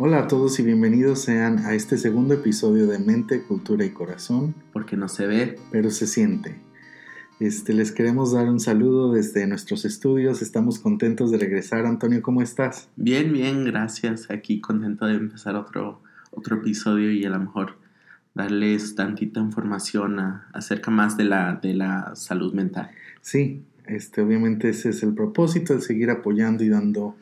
Hola a todos y bienvenidos sean a este segundo episodio de Mente, Cultura y Corazón. Porque no se ve, pero se siente. Este, les queremos dar un saludo desde nuestros estudios. Estamos contentos de regresar. Antonio, ¿cómo estás? Bien, bien, gracias. Aquí contento de empezar otro, otro episodio y a lo mejor darles tantita información acerca más de la, de la salud mental. Sí, este, obviamente ese es el propósito, el seguir apoyando y dando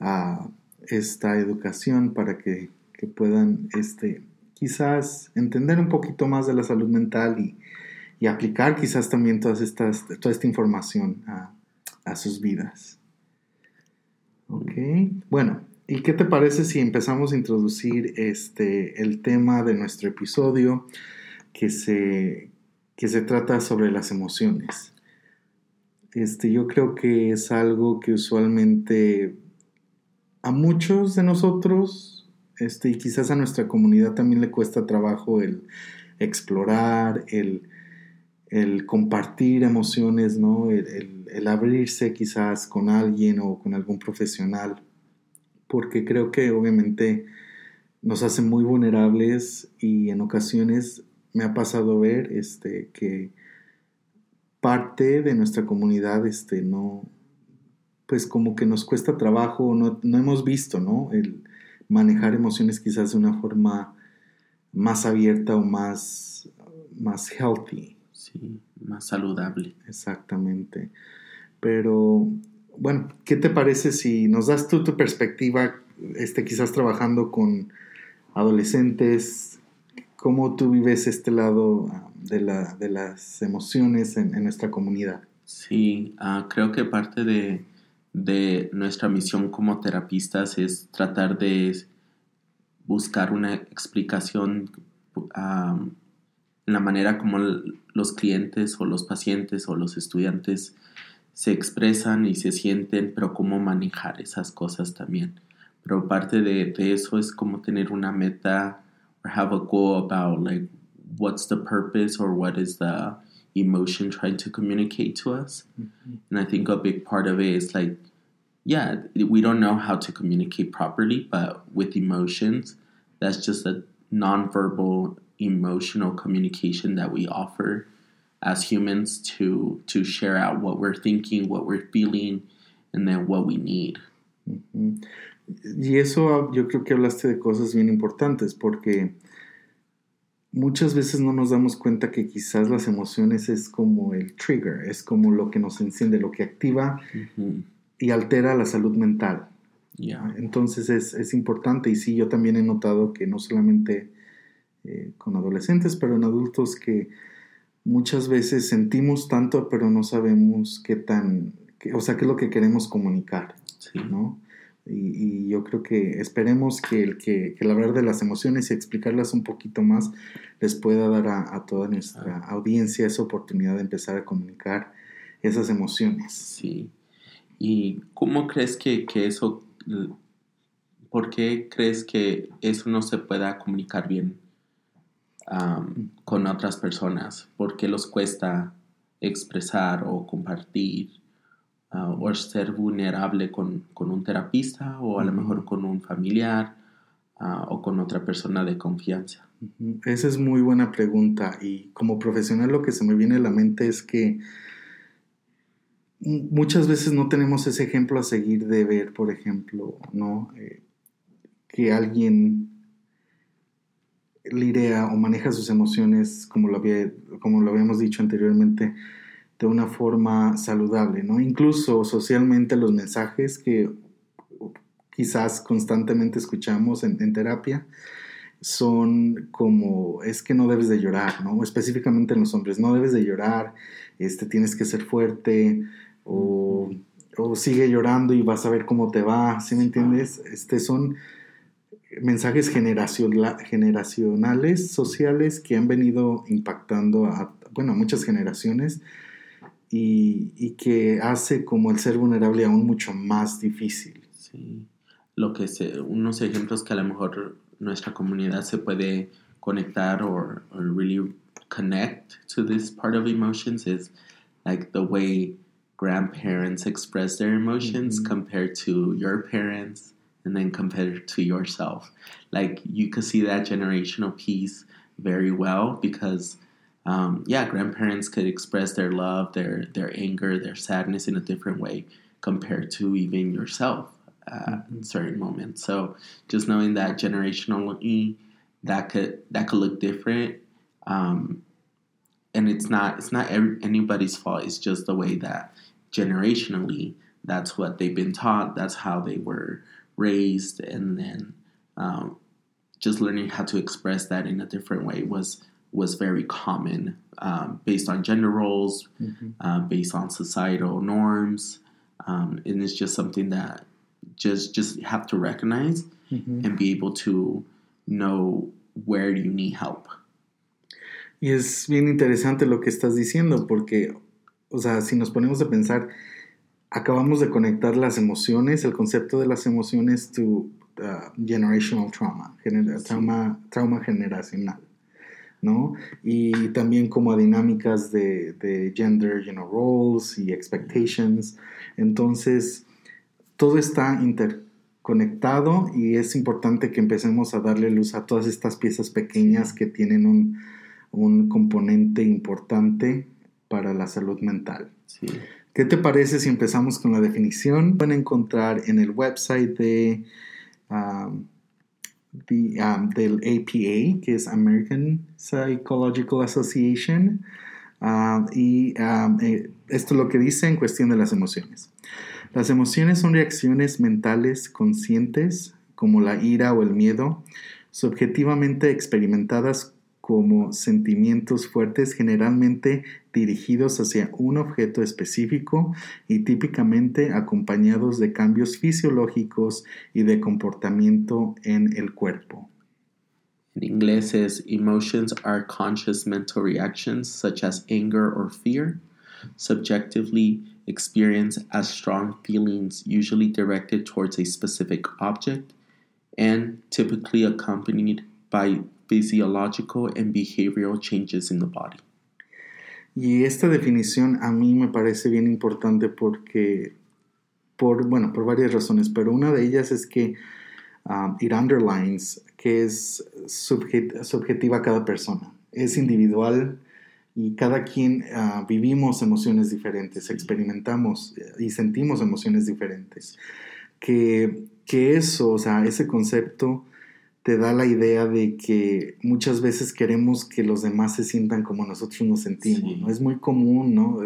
a esta educación para que, puedan este, quizás entender un poquito más de la salud mental y, aplicar quizás también todas estas, toda esta información a, sus vidas. Ok, bueno, ¿y qué te parece si empezamos a introducir este, el tema de nuestro episodio que se, que se trata sobre las emociones? Este, yo creo que es algo que usualmente a muchos de nosotros, este, y quizás a nuestra comunidad también le cuesta trabajo el explorar, el, compartir emociones, ¿no? El, el, abrirse quizás con alguien o con algún profesional, porque creo que obviamente nos hace muy vulnerables y en ocasiones me ha pasado ver este, que parte de nuestra comunidad este, no, pues como que nos cuesta trabajo, no, no hemos visto, ¿no? El manejar emociones quizás de una forma más abierta o más, más healthy. Sí, más saludable. Exactamente. Pero, bueno, ¿qué te parece si nos das tú tu perspectiva, este, quizás trabajando con adolescentes, cómo tú vives este lado ah, de, la, de las emociones en, nuestra comunidad? Sí, ah, creo que parte de, de nuestra misión como terapistas es tratar de buscar una explicación en la manera como los clientes o los pacientes o los estudiantes se expresan y se sienten, pero cómo manejar esas cosas también. Pero parte de, eso es como tener una meta or have a goal about like what's the purpose or what is the emotion trying to communicate to us. Mm-hmm. And I think a big part of it is like, yeah, we don't know how to communicate properly, but with emotions, that's just a nonverbal emotional communication that we offer as humans to to share out what we're thinking, what we're feeling, and then what we need. Mm-hmm. Y eso yo creo que hablaste de cosas bien importantes porque muchas veces no nos damos cuenta que quizás las emociones es como el trigger, es como lo que nos enciende, lo que activa y altera la salud mental. Entonces es, importante y sí, yo también he notado que no solamente eh, con adolescentes, pero en adultos que muchas veces sentimos tanto, pero no sabemos qué tan, o sea, qué es lo que queremos comunicar, ¿no? Y, yo creo que esperemos que el, que, el hablar de las emociones y explicarlas un poquito más les pueda dar a, toda nuestra audiencia esa oportunidad de empezar a comunicar esas emociones. Sí. ¿Y cómo crees que, eso, por qué crees que eso no se pueda comunicar bien con otras personas? ¿Por qué los cuesta expresar o compartir? Ah, o ser vulnerable con, un terapista o a lo mejor con un familiar ah, o con otra persona de confianza? Esa es muy buena pregunta y como profesional lo que se me viene a la mente es que muchas veces no tenemos ese ejemplo a seguir de ver, por ejemplo, ¿no? Eh, que alguien lirea o maneja sus emociones, como lo, había, como lo habíamos dicho anteriormente, de una forma saludable, ¿no? Incluso socialmente los mensajes que quizás constantemente escuchamos en, terapia son como, es que no debes de llorar, ¿no? Específicamente en los hombres, no debes de llorar, este, tienes que ser fuerte o, sigue llorando y vas a ver cómo te va, ¿sí me entiendes? Este, son mensajes generacionales, sociales que han venido impactando bueno, a muchas generaciones y, que hace como el ser vulnerable aún mucho más difícil. Sí, lo que se, unos ejemplos que a lo mejor nuestra comunidad se puede conectar or, or really connect to this part of emotions is like the way grandparents express their emotions compared to your parents and then compare it to yourself. Like you could see that generational piece very well because um, yeah, grandparents could express their love, their their anger, their sadness in a different way compared to even yourself uh, mm-hmm. in certain moments. So just knowing that generationally, that could that could look different, um, and it's not it's not every, anybody's fault. It's just the way that generationally that's what they've been taught. That's how they were raised, and then um, just learning how to express that in a different way was was very common um, based on gender roles, mm-hmm. uh, based on societal norms, um, and it's just something that just just have to recognize mm-hmm. and be able to know where you need help. Y es bien interesante lo que estás diciendo porque, o sea, si nos ponemos a pensar, acabamos de conectar las emociones, el concepto de las emociones to uh, generational trauma, trauma, trauma generacional. ¿No? Y también como a dinámicas de, de gender, you know, roles y expectations. Entonces, todo está interconectado y es importante que empecemos a darle luz a todas estas piezas pequeñas que tienen un, un componente importante para la salud mental. ¿Qué te parece si empezamos con la definición? Pueden encontrar en el website de... Um, Um, del APA, que es American Psychological Association. Um, y um, eh, esto es lo que dice en cuestión de las emociones. Las emociones son reacciones mentales conscientes, como la ira o el miedo, subjetivamente experimentadas como sentimientos fuertes generalmente dirigidos hacia un objeto específico y típicamente acompañados de cambios fisiológicos y de comportamiento en el cuerpo. En inglés es emotions are conscious mental reactions such as anger or fear, subjectively experienced as strong feelings usually directed towards a specific object and typically accompanied by physiological and behavioral changes in the body. Y esta definición a mí me parece bien importante porque, por, bueno, por varias razones, pero una de ellas es que um, it underlines que es subjetiva a cada persona, es individual y cada quien uh, vivimos emociones diferentes, experimentamos y sentimos emociones diferentes. Que, que eso, o sea, ese concepto te da la idea de que muchas veces queremos que los demás se sientan como nosotros nos sentimos, ¿no? Es muy común, ¿no?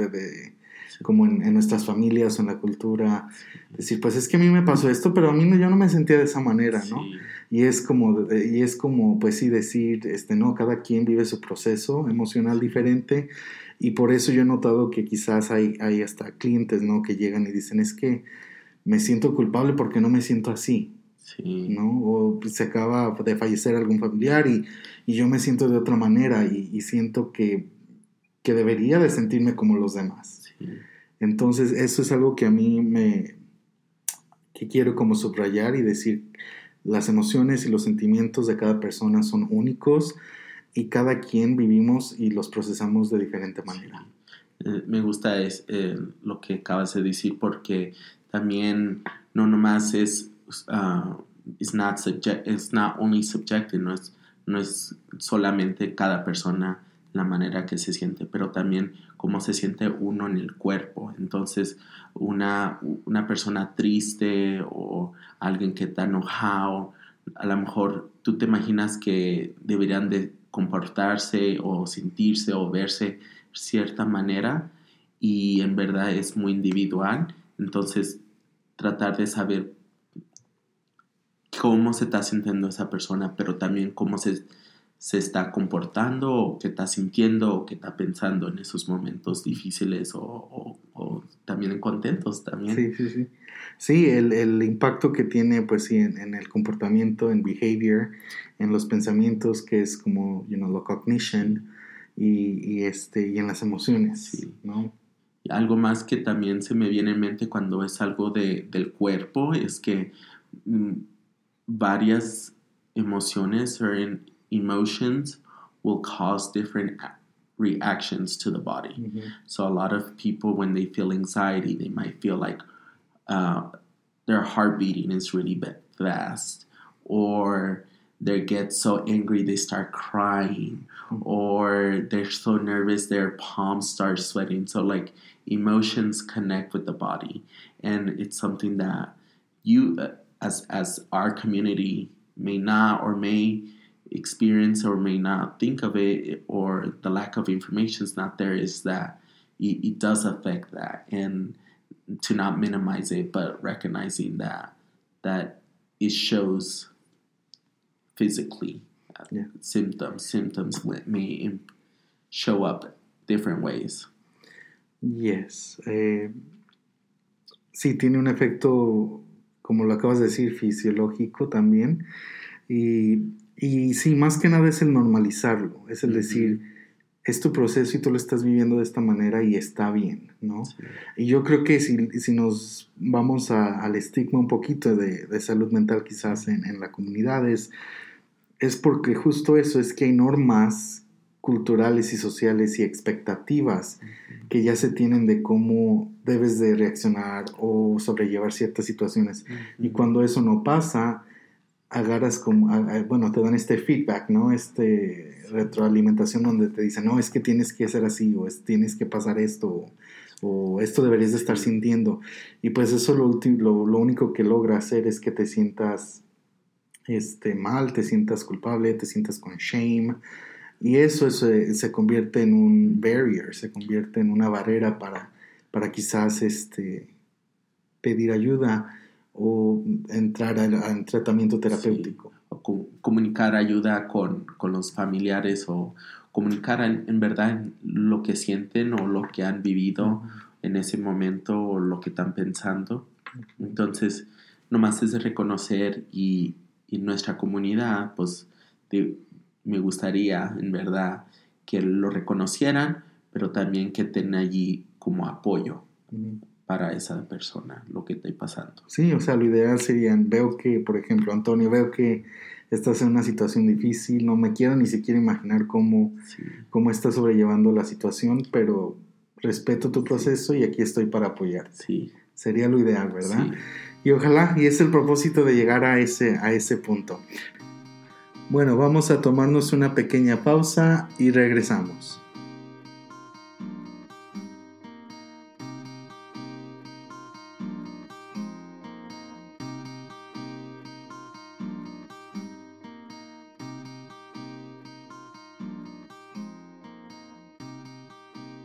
como en, nuestras familias o en la cultura, decir, pues es que a mí me pasó esto, pero a mí no, yo no me sentía de esa manera, ¿no? Y es como, y es como, pues sí, decir, este, no, cada quien vive su proceso emocional diferente y por eso yo he notado que quizás hay, hay hasta clientes, ¿no? Que llegan y dicen, es que me siento culpable porque no me siento así. ¿No? O se acaba de fallecer algún familiar y, y yo me siento de otra manera y, siento que, que, debería de sentirme como los demás. Entonces eso es algo que a mí me, que quiero como subrayar y decir, las emociones y los sentimientos de cada persona son únicos y cada quien vivimos y los procesamos de diferente manera. Eh, me gusta es, eh, lo que acabas de decir porque también no nomás es uh, is not subject, it's not only subjective, no es, no es solamente cada persona la manera que se siente, pero también cómo se siente uno en el cuerpo. Entonces, una, una persona triste o alguien que está enojado, a lo mejor tú te imaginas que deberían de comportarse o sentirse o verse cierta manera y en verdad es muy individual. Entonces, tratar de saber cómo se está sintiendo esa persona, pero también cómo se, se está comportando o qué está sintiendo o qué está pensando en esos momentos difíciles o, también en contentos también. Sí, sí, sí. Sí, el, el impacto que tiene pues sí en, el comportamiento, en behavior, en los pensamientos, que es como, you know, la cognition y, y, este, y en las emociones, sí. ¿no? algo más que también se me viene en mente cuando es algo de, del cuerpo es que mm, varias emociones or in emotions will cause different reactions to the body. Mm-hmm. So a lot of people, when they feel anxiety, they might feel like uh, their heart beating is really fast, or they get so angry they start crying, mm-hmm. or they're so nervous their palms start sweating. So, like, emotions connect with the body, and it's something that you, uh, as as our community, may not or may experience or may not think of it, or the lack of information is not there. Is that it, it does affect that, and to not minimize it, but recognizing that that it shows physically yeah. symptoms. Symptoms may show up different ways. Yes. Eh, sí, tiene un efecto, como lo acabas de decir, fisiológico también. Y, y sí, más que nada es el normalizarlo, es el decir, es tu proceso y tú lo estás viviendo de esta manera y está bien, ¿no? Y yo creo que si, si nos vamos al estigma un poquito de, de salud mental quizás en, en la comunidad, es, es porque justo eso, es que hay normas culturales y sociales y expectativas que ya se tienen de cómo debes de reaccionar o sobrellevar ciertas situaciones. Y cuando eso no pasa, agarras como, bueno, te dan este feedback, ¿no? Este retroalimentación donde te dicen, no, es que tienes que hacer así, o es, tienes que pasar esto, o, esto deberías de estar sintiendo. Y pues eso lo, lo, lo, único que logra hacer es que te sientas este, mal, te sientas culpable, te sientas con shame. Y eso, se convierte en un barrier, se convierte en una barrera para, para quizás este, pedir ayuda o entrar a, tratamiento terapéutico. O comunicar ayuda con, los familiares o comunicar en, verdad lo que sienten o lo que han vivido en ese momento o lo que están pensando. Entonces, nomás es reconocer y, nuestra comunidad, pues me gustaría en verdad que lo reconocieran, pero también que estén allí como apoyo para esa persona lo que esté pasando. Sí, o sea, lo ideal sería, veo que, por ejemplo, Antonio, veo que estás en una situación difícil, no me quiero ni siquiera imaginar cómo, cómo estás sobrellevando la situación, pero respeto tu proceso y aquí estoy para apoyar. Sí. Sería lo ideal, ¿verdad? Y ojalá, y es el propósito de llegar a ese, a ese punto. Bueno, vamos a tomarnos una pequeña pausa y regresamos.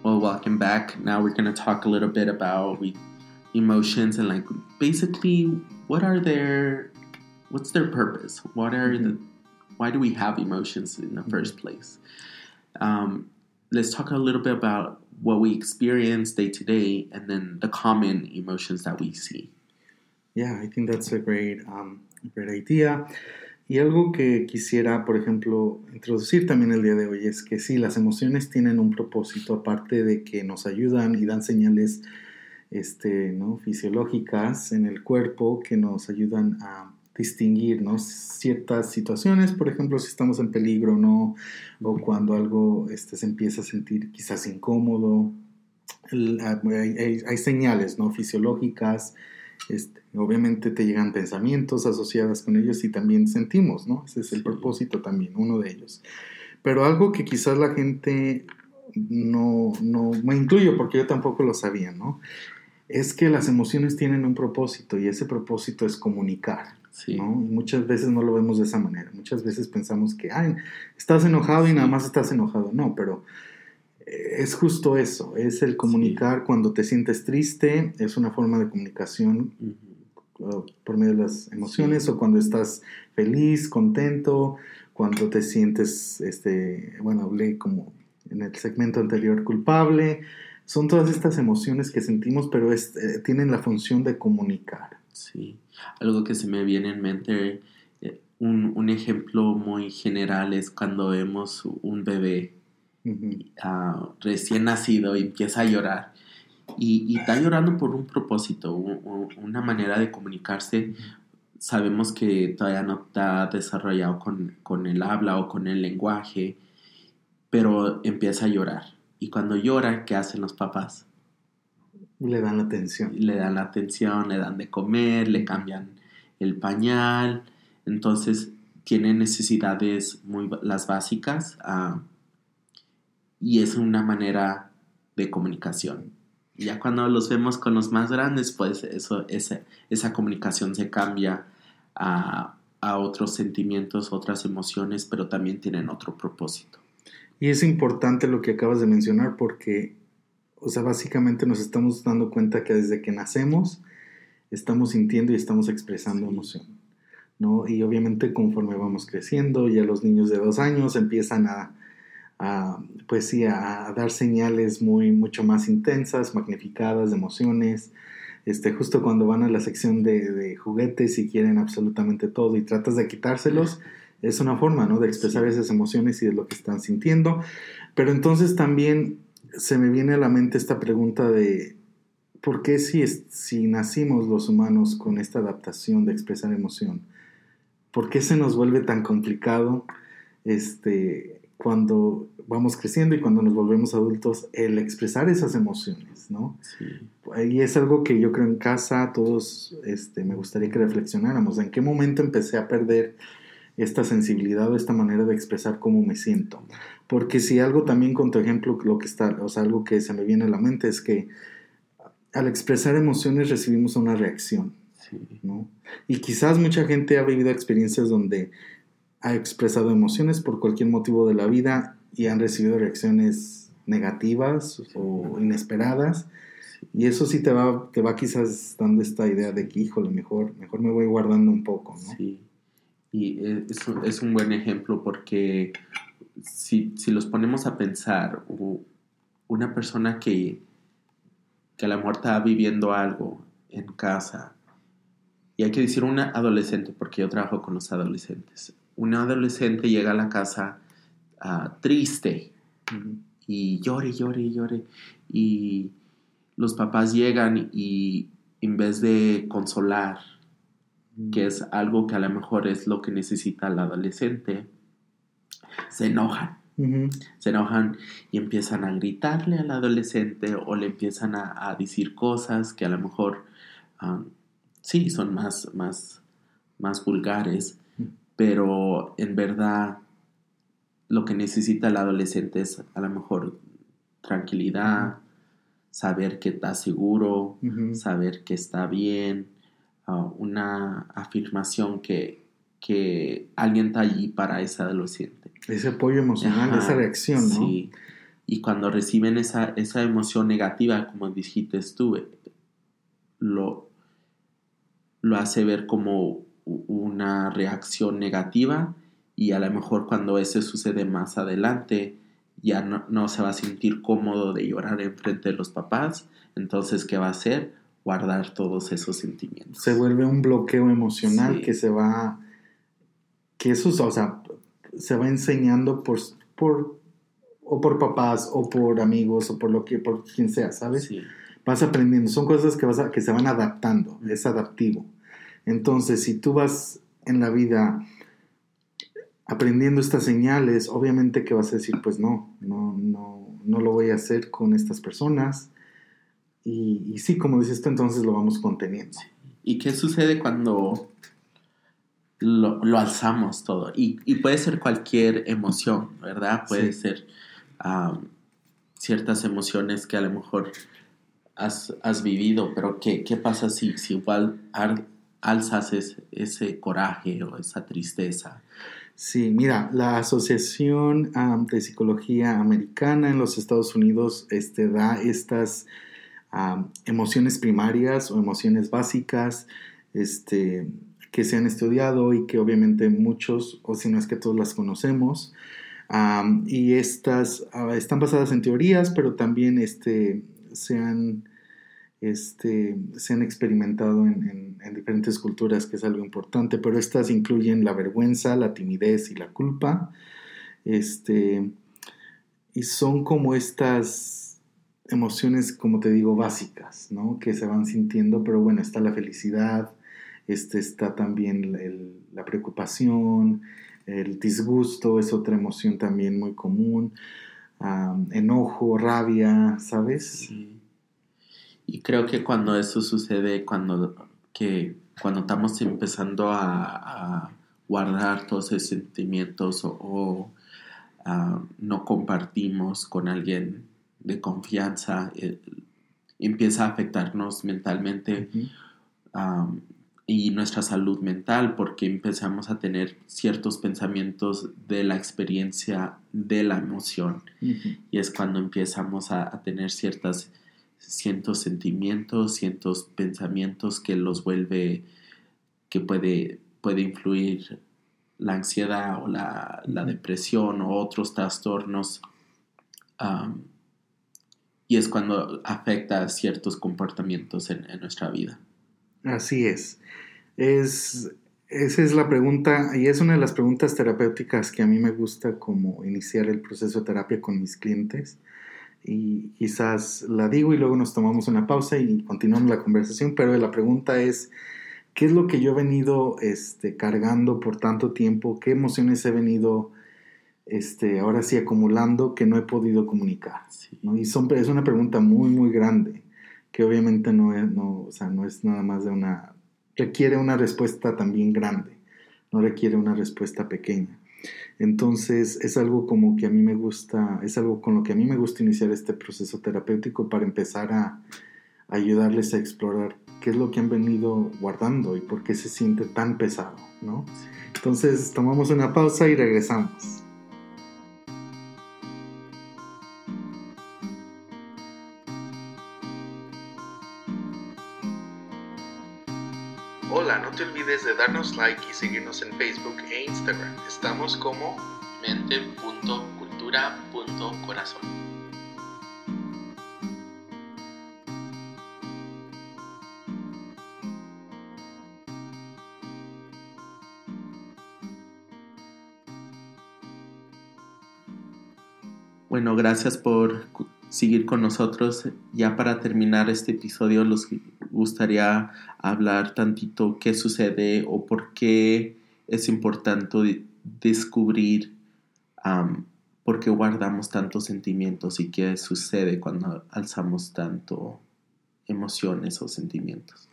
Well, welcome back. Now we're going to talk a little bit about we, emotions and like basically what are their what's their purpose? What are the mm-hmm. Why do we have emotions in the first place? Um, let's talk a little bit about what we experience day to day and then the common emotions that we see. Yeah, I think that's a great um, great idea. Y algo que quisiera, por ejemplo, introducir también el día de hoy es que sí, las emociones tienen un propósito, aparte de que nos ayudan y dan señales este, ¿no? fisiológicas en el cuerpo que nos ayudan a distinguir ciertas situaciones, por ejemplo, si estamos en peligro no, o cuando algo este, se empieza a sentir quizás incómodo. Hay, hay, señales ¿no? fisiológicas este, obviamente te llegan pensamientos asociados con ellos y también sentimos, ¿no? Ese es el propósito también, uno de ellos. Pero algo que quizás la gente no, no, me incluyo porque yo tampoco lo sabía, ¿no? Es que las emociones tienen un propósito y ese propósito es comunicar. ¿No? Y muchas veces no lo vemos de esa manera. Muchas veces pensamos que, ay, estás enojado y nada más estás enojado. No, pero es justo eso, es el comunicar cuando te sientes triste, es una forma de comunicación uh, por medio de las emociones, o cuando estás feliz, contento, cuando te sientes, este, bueno, hablé como en el segmento anterior, culpable. Son todas estas emociones que sentimos, pero es, eh, tienen la función de comunicar. Sí, algo que se me viene en mente, eh, un, un ejemplo muy general es cuando vemos un bebé Ah, recién nacido y empieza a llorar. Y, está llorando por un propósito, una manera de comunicarse. Sabemos que todavía no está desarrollado con, con el habla o con el lenguaje, pero empieza a llorar. Y cuando llora, ¿qué hacen los papás? Le dan la atención. Le dan la atención, le dan de comer, le cambian el pañal. Entonces, tiene necesidades muy las básicas ah, y es una manera de comunicación. Ya cuando los vemos con los más grandes, pues eso, esa, esa comunicación se cambia a, a otros sentimientos, otras emociones, pero también tienen otro propósito. Y es importante lo que acabas de mencionar porque o sea, básicamente nos estamos dando cuenta que desde que nacemos estamos sintiendo y estamos expresando emoción, ¿no? Y obviamente conforme vamos creciendo, ya los niños de dos años empiezan a, pues sí, a, dar señales muy, mucho más intensas, magnificadas de emociones. Este, justo cuando van a la sección de, de juguetes y quieren absolutamente todo y tratas de quitárselos, es una forma, ¿no? De expresar esas emociones y de lo que están sintiendo. Pero entonces también se me viene a la mente esta pregunta de ¿por qué si, si nacimos los humanos con esta adaptación de expresar emoción? ¿Por qué se nos vuelve tan complicado este, cuando vamos creciendo y cuando nos volvemos adultos el expresar esas emociones, ¿no? Y es algo que yo creo en casa todos este, me gustaría que reflexionáramos. ¿En qué momento empecé a perder esta sensibilidad o esta manera de expresar cómo me siento? Porque si algo también con tu ejemplo, lo que está, o sea, algo que se me viene a la mente es que al expresar emociones recibimos una reacción, ¿no? Y quizás mucha gente ha vivido experiencias donde ha expresado emociones por cualquier motivo de la vida y han recibido reacciones negativas o inesperadas. Y eso sí te va, te va quizás dando esta idea de que, híjole, mejor, mejor me voy guardando un poco, ¿no? Sí. Y es, es un buen ejemplo porque si, los ponemos a pensar, una persona que, que a la mejor está viviendo algo en casa, y hay que decir una adolescente, porque yo trabajo con los adolescentes, una adolescente llega a la casa ah, triste y llore, llore, llore, y los papás llegan y en vez de consolar, que es algo que a lo mejor es lo que necesita la adolescente, se enojan. Se enojan y empiezan a gritarle al adolescente o le empiezan a, decir cosas que a lo mejor um, sí son más, más, más vulgares, pero en verdad lo que necesita el adolescente es a lo mejor tranquilidad, saber que está seguro, saber que está bien, uh, una afirmación que, que alguien está allí para ese adolescente. Ese apoyo emocional, esa reacción, ¿no? Sí. Y cuando reciben esa, esa emoción negativa, como dijiste tú, lo, lo hace ver como una reacción negativa y a lo mejor cuando eso sucede más adelante ya no, no, se va a sentir cómodo de llorar en frente de los papás, entonces ¿qué va a hacer? Guardar todos esos sentimientos. Se vuelve un bloqueo emocional que se va que eso, o sea, se va enseñando por, por, o por papás, o por amigos, o por lo que, por quien sea, ¿sabes? Vas aprendiendo, son cosas que, vas que se van adaptando, es adaptivo. Entonces, si tú vas en la vida aprendiendo estas señales, obviamente que vas a decir, pues no, no, no, no lo voy a hacer con estas personas. Y, y sí, como dices tú, entonces lo vamos conteniendo. ¿Y qué sucede cuando lo, alzamos todo. Y, puede ser cualquier emoción, ¿verdad? Puede ser ciertas emociones que a lo mejor has, vivido, pero ¿qué, pasa si, si igual alzas ese, coraje o esa tristeza? Sí, mira, la Asociación de Psicología Americana en los Estados Unidos este, da estas emociones primarias o emociones básicas, este, que se han estudiado y que obviamente muchos, o si no es que todos las conocemos. y estas ah, están basadas en teorías, pero también este, se, han, este, se han experimentado en, diferentes culturas, que es algo importante, pero estas incluyen la vergüenza, la timidez y la culpa. Este, y son como estas emociones, como te digo, básicas, ¿no? Que se van sintiendo, pero bueno, está la felicidad, este, está también la preocupación, el disgusto es otra emoción también muy común, enojo, rabia, ¿sabes? Y creo que cuando eso sucede, cuando, que, cuando estamos empezando a, guardar todos esos sentimientos o, no compartimos con alguien de confianza, eh, empieza a afectarnos mentalmente y nuestra salud mental porque empezamos a tener ciertos pensamientos de la experiencia de la emoción. Y es cuando empezamos a, tener ciertas ciertos sentimientos, ciertos pensamientos que los vuelve que puede, puede influir la ansiedad o la, depresión o otros trastornos y es cuando afecta ciertos comportamientos en nuestra vida. Así es. es. Esa es la pregunta, y es una de las preguntas terapéuticas que a mí me gusta como iniciar el proceso de terapia con mis clientes. Y quizás la digo y luego nos tomamos una pausa y continuamos la conversación, pero la pregunta es, ¿qué es lo que yo he venido este, cargando por tanto tiempo? ¿Qué emociones he venido este, ahora sí acumulando que no he podido comunicar? Y son, es una pregunta muy, muy grande que obviamente no es, no, o sea, no es nada más de una, requiere una respuesta también grande, no requiere una respuesta pequeña. Entonces es algo como que a mí me gusta, es algo con lo que a mí me gusta iniciar este proceso terapéutico para empezar a, ayudarles a explorar qué es lo que han venido guardando y por qué se siente tan pesado, ¿no? Entonces tomamos una pausa y regresamos. De darnos like y seguirnos en Facebook e Instagram. Estamos como mente.cultura.corazón. Bueno, gracias por seguir con nosotros. Ya para terminar este episodio, los gustaría hablar tantito qué sucede o por qué es importante descubrir por qué guardamos tantos sentimientos y qué sucede cuando alzamos tanto emociones o sentimientos.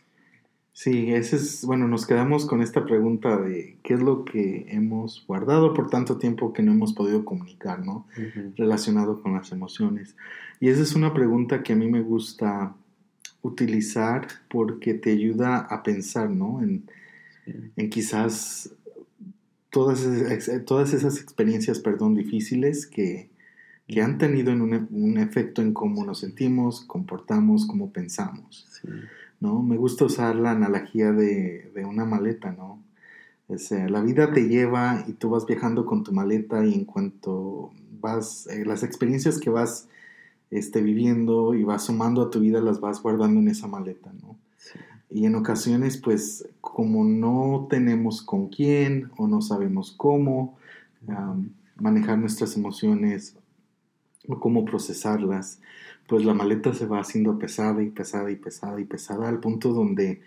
Sí, ese es, bueno, nos quedamos con esta pregunta de qué es lo que hemos guardado por tanto tiempo que no hemos podido comunicar, ¿no? Relacionado con las emociones. Y esa es una pregunta que a mí me gusta utilizar porque te ayuda a pensar, ¿no? En, quizás todas, todas esas experiencias, perdón, difíciles que, han tenido en un, efecto en cómo nos sentimos, comportamos, cómo pensamos. ¿no? Me gusta usar la analogía de, una maleta, ¿no? la vida te lleva y tú vas viajando con tu maleta y en cuanto vas, eh, las experiencias que vas este, viviendo y vas sumando a tu vida las vas guardando en esa maleta, ¿no? Y en ocasiones, pues, como no tenemos con quién o no sabemos cómo manejar nuestras emociones o cómo procesarlas, pues la maleta se va haciendo pesada y pesada y pesada y pesada al punto donde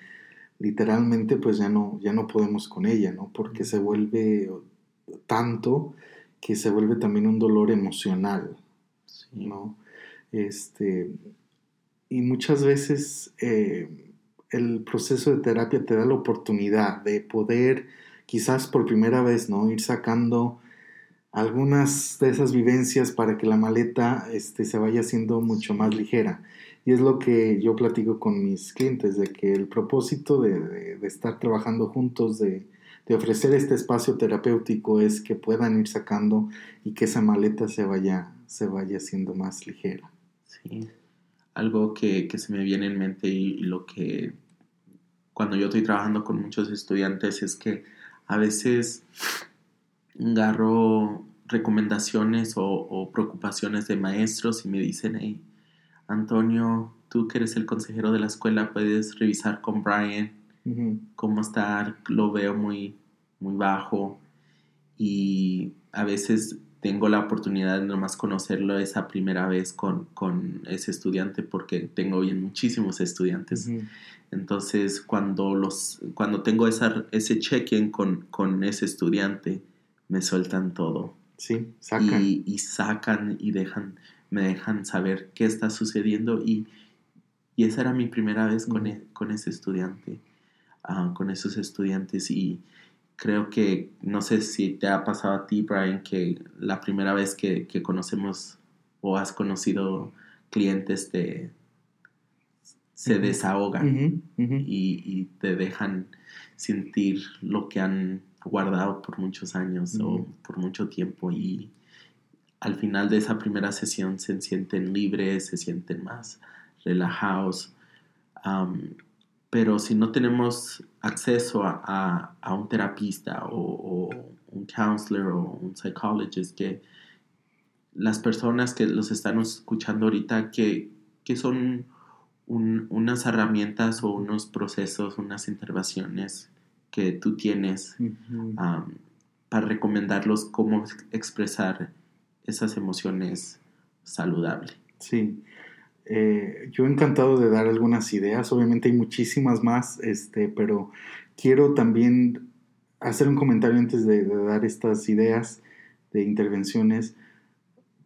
literalmente pues ya no, ya no podemos con ella, ¿no? Porque se vuelve tanto que se vuelve también un dolor emocional, ¿no? Este, y muchas veces eh, el proceso de terapia te da la oportunidad de poder, quizás por primera vez, ¿no? Ir sacando algunas de esas vivencias para que la maleta este, se vaya haciendo mucho más ligera. Y es lo que yo platico con mis clientes, de que el propósito de, estar trabajando juntos, de, ofrecer este espacio terapéutico, es que puedan ir sacando y que esa maleta se vaya, se vaya haciendo más ligera. Sí. Algo que, se me viene en mente y, lo que cuando yo estoy trabajando con muchos estudiantes es que a veces agarro recomendaciones o, preocupaciones de maestros y me dicen, hey, Antonio, tú que eres el consejero de la escuela, puedes revisar con Brian cómo está, lo veo muy, muy bajo y a veces tengo la oportunidad de nomás conocerlo esa primera vez con, ese estudiante porque tengo bien muchísimos estudiantes. Entonces, cuando, los, cuando tengo esa, ese check-in con, con ese estudiante, me sueltan todo. Sí, sacan. Y, sacan y dejan, me dejan saber qué está sucediendo y, y esa era mi primera vez con, e, con ese estudiante, ah, con esos estudiantes y creo que, no sé si te ha pasado a ti, Brian, que la primera vez que, que conocemos o has conocido clientes de se desahogan Y, te dejan sentir lo que han guardado por muchos años o por mucho tiempo y al final de esa primera sesión se sienten libres, se sienten más relajados. Pero si no tenemos acceso a, un terapista o, un counselor o un psychologist, que las personas que los están escuchando ahorita, que, que son unas herramientas o unos procesos, unas intervenciones que tú tienes para recomendarlos cómo expresar esas emociones saludables. Sí, eh, yo encantado de dar algunas ideas, obviamente hay muchísimas más, este, pero quiero también hacer un comentario antes de, de dar estas ideas de intervenciones,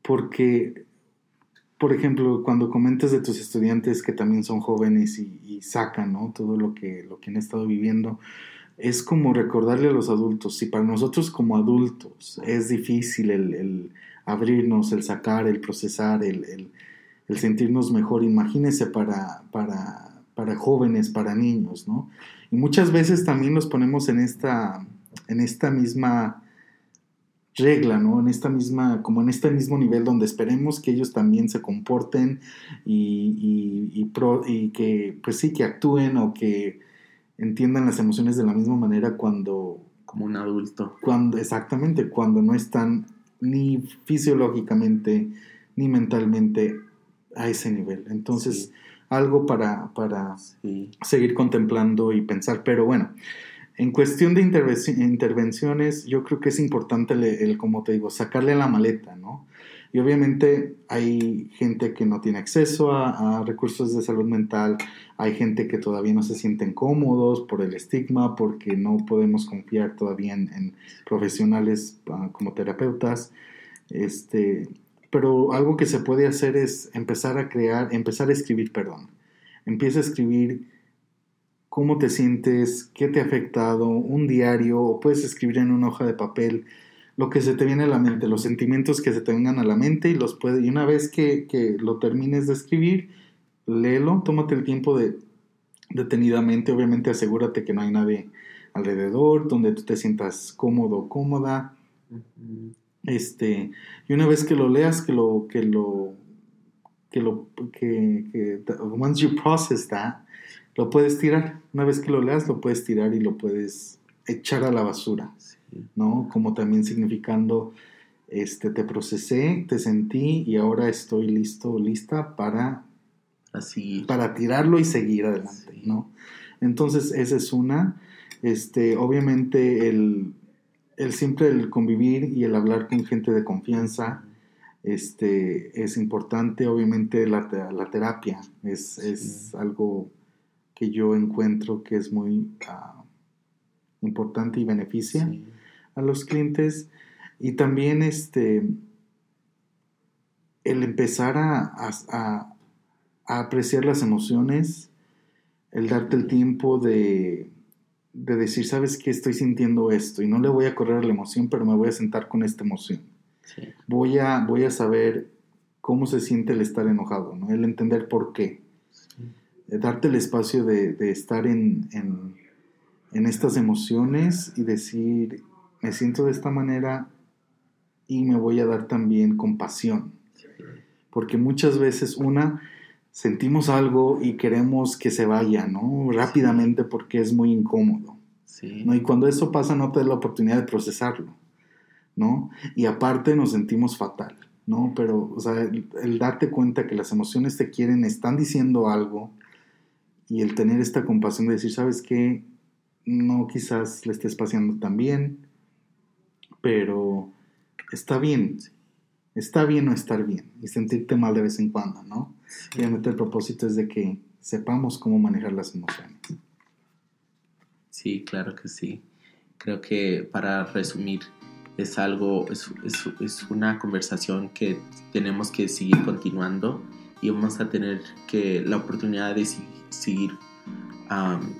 porque por ejemplo, cuando comentas de tus estudiantes que también son jóvenes y, sacan ¿no? todo lo que, lo que han estado viviendo, es como recordarle a los adultos, si para nosotros como adultos es difícil el, abrirnos, el sacar, el procesar, el, sentirnos mejor, imagínese para, para, para, jóvenes, para niños, ¿no? Y muchas veces también los ponemos en esta, en esta misma regla, ¿no? En esta misma, como en este mismo nivel donde esperemos que ellos también se comporten y, y, y, que, pues sí, que actúen o que entiendan las emociones de la misma manera cuando... Como un adulto. Cuando, exactamente, cuando no están ni fisiológicamente ni mentalmente a ese nivel. Entonces, algo para, para seguir contemplando y pensar, pero bueno. En cuestión de intervenciones, yo creo que es importante, el, como te digo, sacarle la maleta, ¿no? Y obviamente hay gente que no tiene acceso a, recursos de salud mental, hay gente que todavía no se sienten cómodos por el estigma, porque no podemos confiar todavía en, profesionales ah, como terapeutas. Este, pero algo que se puede hacer es empezar a crear, empezar a escribir, perdón. Empieza a escribir cómo te sientes, qué te ha afectado, un diario, o puedes escribir en una hoja de papel lo que se te viene a la mente, los sentimientos que se te vengan a la mente y los puede, y una vez que, lo termines de escribir, léelo, tómate el tiempo de detenidamente, obviamente asegúrate que no hay nadie alrededor, donde tú te sientas cómodo cómoda. Este, y una vez que lo leas, que lo, que lo, que lo, que, que once you process that, lo puedes tirar. Una vez que lo leas, lo puedes tirar y lo puedes echar a la basura, ¿no? Como también significando, este, te procesé, te sentí y ahora estoy listo, lista para, Así. para tirarlo y seguir adelante, ¿no? Entonces, esa es una. Este, obviamente, el, el siempre el convivir y el hablar con gente de confianza, este, es importante. Obviamente, la, la terapia es, es algo que yo encuentro que es muy ah, importante y beneficia a los clientes. Y también este, el empezar a, apreciar las emociones, el darte el tiempo de, decir, sabes que estoy sintiendo esto y no le voy a correr la emoción, pero me voy a sentar con esta emoción. Voy, a, voy a saber cómo se siente el estar enojado, ¿no? el entender por qué darte el espacio de, estar en, estas emociones y decir, me siento de esta manera y me voy a dar también compasión. Porque muchas veces una, sentimos algo y queremos que se vaya, ¿no? Rápidamente porque es muy incómodo. ¿no? Y cuando eso pasa no te da la oportunidad de procesarlo, ¿no? Y aparte nos sentimos fatal, ¿no? Pero, o sea, el darte cuenta que las emociones te quieren, están diciendo algo, y el tener esta compasión de decir, ¿sabes qué? No quizás le estés paseando tan bien, pero está bien. Está bien no estar bien y sentirte mal de vez en cuando, ¿no? Y realmente el propósito es de que sepamos cómo manejar las emociones. Sí, claro que sí. Creo que para resumir, es algo, es, es, es una conversación que tenemos que seguir continuando y vamos a tener que la oportunidad de seguir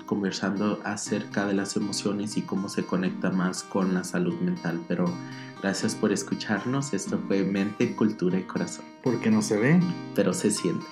conversando acerca de las emociones y cómo se conecta más con la salud mental. Pero gracias por escucharnos. Esto fue Mente, Cultura y Corazón. Porque no se ve, pero se siente.